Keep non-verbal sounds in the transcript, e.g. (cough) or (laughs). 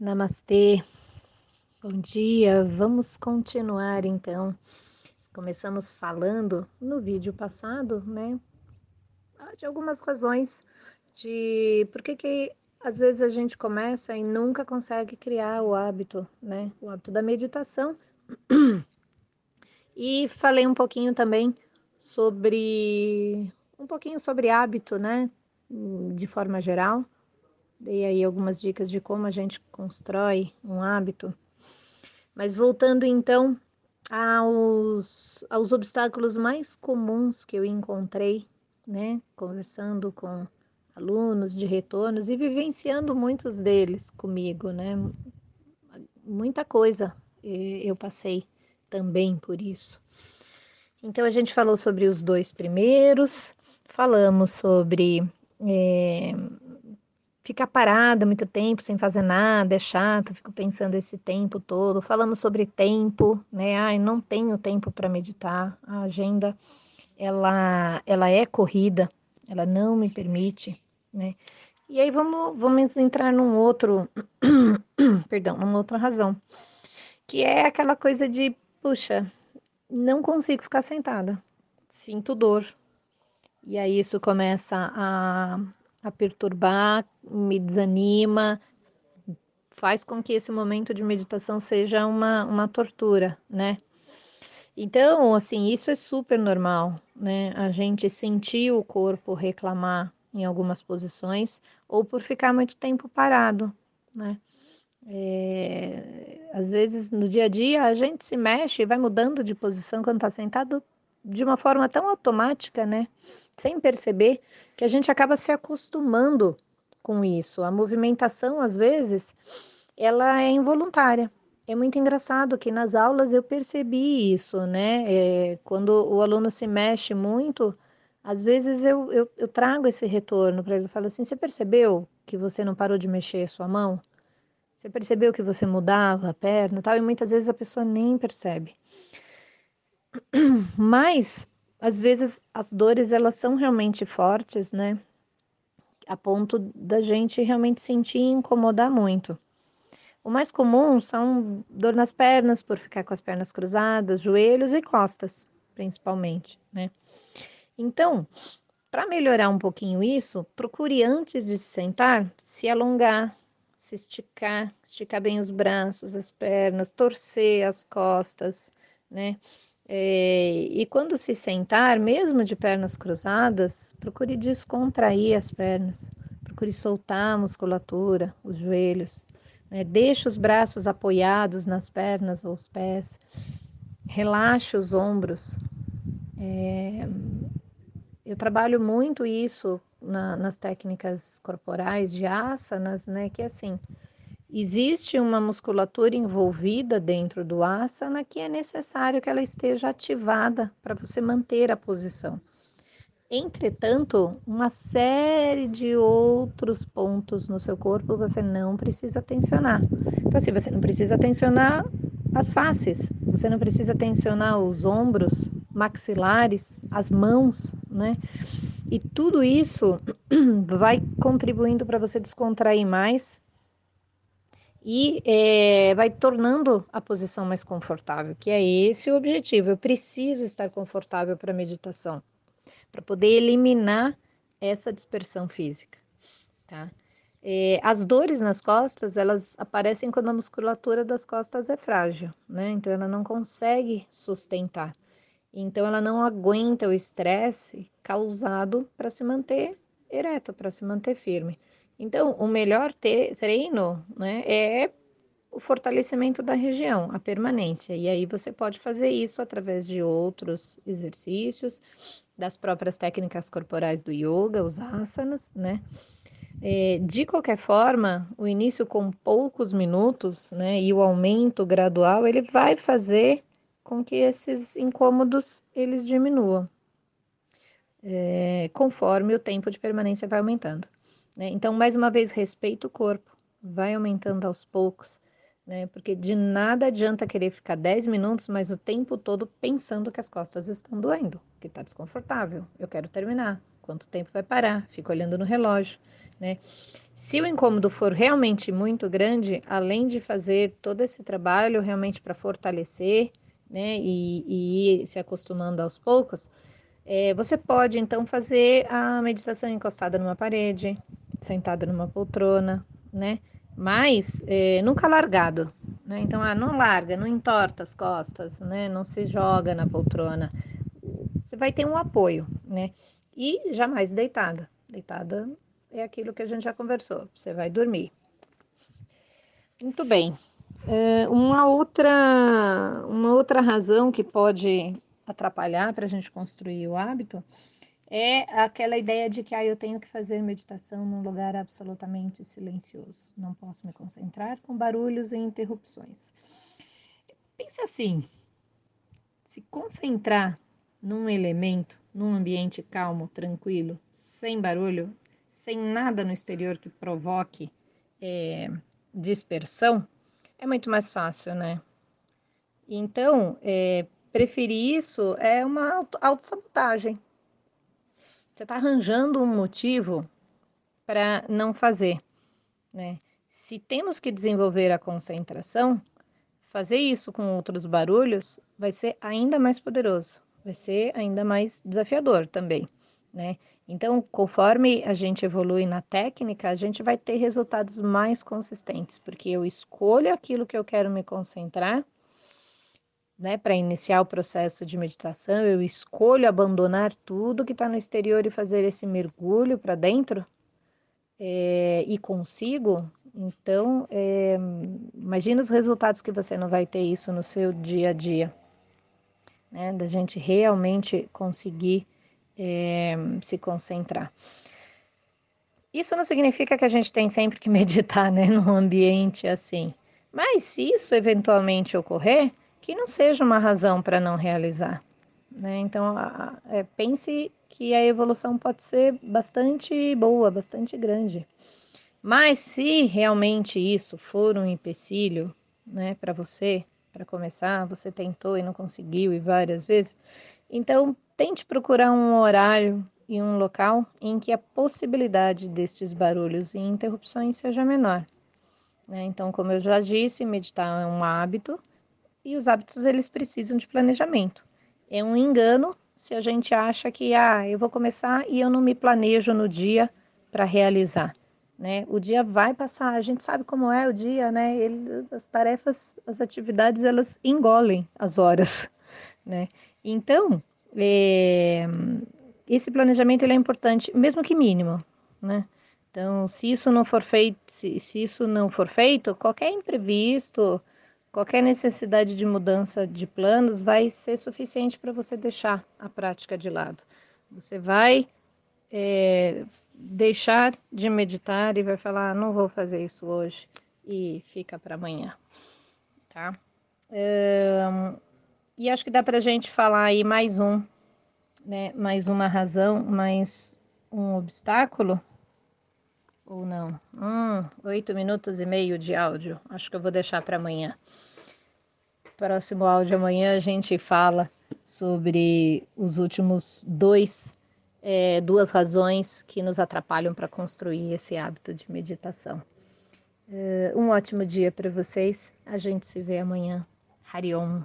Namastê, bom dia. Vamos continuar então. Começamos falando no vídeo passado, né, de algumas razões de por que que às vezes a gente começa e nunca consegue criar o hábito, né, o hábito da meditação. E falei um pouquinho também sobre um pouquinho sobre hábito, né, de forma geral Dei aí algumas dicas de como a gente constrói um hábito. Mas voltando então aos, aos obstáculos mais comuns que eu encontrei, né, conversando com alunos de retornos e vivenciando muitos deles comigo, né? Muita coisa eu passei também por isso. Então a gente falou sobre os dois primeiros, falamos sobre é, ficar parada muito tempo sem fazer nada é chato, fico pensando esse tempo todo. Falamos sobre tempo, né? Ai, não tenho tempo para meditar. A agenda ela ela é corrida, ela não me permite, né? E aí vamos vamos entrar num outro (coughs) perdão, numa outra razão, que é aquela coisa de, puxa, não consigo ficar sentada. Sinto dor. E aí isso começa a a perturbar, me desanima, faz com que esse momento de meditação seja uma, uma tortura, né? Então, assim, isso é super normal, né? A gente sentir o corpo reclamar em algumas posições ou por ficar muito tempo parado, né? É, às vezes no dia a dia a gente se mexe e vai mudando de posição quando está sentado de uma forma tão automática, né? Sem perceber, que a gente acaba se acostumando com isso. A movimentação, às vezes, ela é involuntária. É muito engraçado que nas aulas eu percebi isso, né? É, quando o aluno se mexe muito, às vezes eu, eu, eu trago esse retorno para ele. Eu falo assim: você percebeu que você não parou de mexer a sua mão? Você percebeu que você mudava a perna tal? E muitas vezes a pessoa nem percebe. (clears throat) Mas às vezes as dores elas são realmente fortes, né? A ponto da gente realmente sentir e incomodar muito. O mais comum são dor nas pernas, por ficar com as pernas cruzadas, joelhos e costas, principalmente, né? Então, para melhorar um pouquinho isso, procure antes de se sentar, se alongar, se esticar, esticar bem os braços, as pernas, torcer as costas, né? É, e quando se sentar, mesmo de pernas cruzadas, procure descontrair as pernas, procure soltar a musculatura, os joelhos. Né? Deixe os braços apoiados nas pernas ou os pés, relaxe os ombros. É, eu trabalho muito isso na, nas técnicas corporais de asanas, né? Que é assim, Existe uma musculatura envolvida dentro do asana que é necessário que ela esteja ativada para você manter a posição. Entretanto, uma série de outros pontos no seu corpo você não precisa tensionar. Então, assim, você não precisa tensionar as faces, você não precisa tensionar os ombros, maxilares, as mãos, né? E tudo isso (clears throat) vai contribuindo para você descontrair mais e é, vai tornando a posição mais confortável, que é esse o objetivo. Eu preciso estar confortável para a meditação, para poder eliminar essa dispersão física, tá? É, as dores nas costas, elas aparecem quando a musculatura das costas é frágil, né? Então ela não consegue sustentar. Então ela não aguenta o estresse causado para se manter ereto, para se manter firme. Então, o melhor treino né, é o fortalecimento da região, a permanência. E aí você pode fazer isso através de outros exercícios, das próprias técnicas corporais do yoga, os asanas, né? É, de qualquer forma, o início com poucos minutos, né, e o aumento gradual, ele vai fazer com que esses incômodos eles diminuam, é, conforme o tempo de permanência vai aumentando. Né? Então, mais uma vez, respeita o corpo, vai aumentando aos poucos, né? Porque de nada adianta querer ficar 10 minutos, mas o tempo todo pensando que as costas estão doendo, que está desconfortável. Eu quero terminar. quanto tempo vai parar, fica olhando no relógio, né? Se o incômodo for realmente muito grande, além de fazer todo esse trabalho realmente para fortalecer, né, e, e, ir se acostumando aos poucos, é, você pode então fazer a meditação encostada numa parede, sentada numa poltrona, né? Mas é, nunca largado, né? Então, ah, não larga, não entorta as costas, né? Não se joga na poltrona. Você vai ter um apoio, né? E jamais deitada. Deitada é aquilo que a gente já conversou. Você vai dormir. Muito bem. É, uma outra, uma outra razão que pode atrapalhar para a gente construir o hábito é aquela ideia de que ah, eu tenho que fazer meditação num lugar absolutamente silencioso. Não posso me concentrar com barulhos e interrupções. Pense assim: se concentrar num elemento, num ambiente calmo, tranquilo, sem barulho, sem nada no exterior que provoque é, dispersão, é muito mais fácil, né? Então, é, preferir isso é uma autossabotagem. Você está arranjando um motivo para não fazer, né? Se temos que desenvolver a concentração, fazer isso com outros barulhos vai ser ainda mais poderoso, vai ser ainda mais desafiador também, né? Então, conforme a gente evolui na técnica, a gente vai ter resultados mais consistentes, porque eu escolho aquilo que eu quero me concentrar né, para iniciar o processo de meditação, eu escolho abandonar tudo que está no exterior e fazer esse mergulho para dentro é, e consigo, então é, imagina os resultados que você não vai ter isso no seu dia a dia, né, da gente realmente conseguir é, se concentrar. Isso não significa que a gente tem sempre que (laughs) meditar, né, num ambiente assim. Mas se isso eventualmente ocorrer, que não seja uma razão para não realizar. Né? Então, a, é, pense que a evolução pode ser bastante boa, bastante grande. Mas se realmente isso for um empecilho né, para você, para começar, você tentou e não conseguiu e várias vezes, então tente procurar um horário e um local em que a possibilidade destes barulhos e interrupções seja menor. Né? Então, como eu já disse, meditar é um hábito e os hábitos eles precisam de planejamento. É um engano se a gente acha que ah, eu vou começar e eu não me planejo no dia para realizar, né? O dia vai passar, a gente sabe como é o dia, né? Ele, as tarefas, as atividades, elas engolem as horas, (laughs) né? Então, é, esse planejamento ele é importante, mesmo que mínimo, né? Então, se isso não for feito, se, se isso não for feito, qualquer imprevisto, Qualquer necessidade de mudança de planos vai ser suficiente para você deixar a prática de lado. Você vai é, deixar de meditar e vai falar: não vou fazer isso hoje e fica para amanhã, tá? e acho que dá para a gente falar aí mais um, né? Mais uma razão, mais um obstáculo ou não? Hum, oito minutos e meio de áudio. Acho que eu vou deixar para amanhã. Próximo áudio amanhã a gente fala sobre os últimos dois, é, duas razões que nos atrapalham para construir esse hábito de meditação. É, um ótimo dia para vocês. A gente se vê amanhã. Hariom.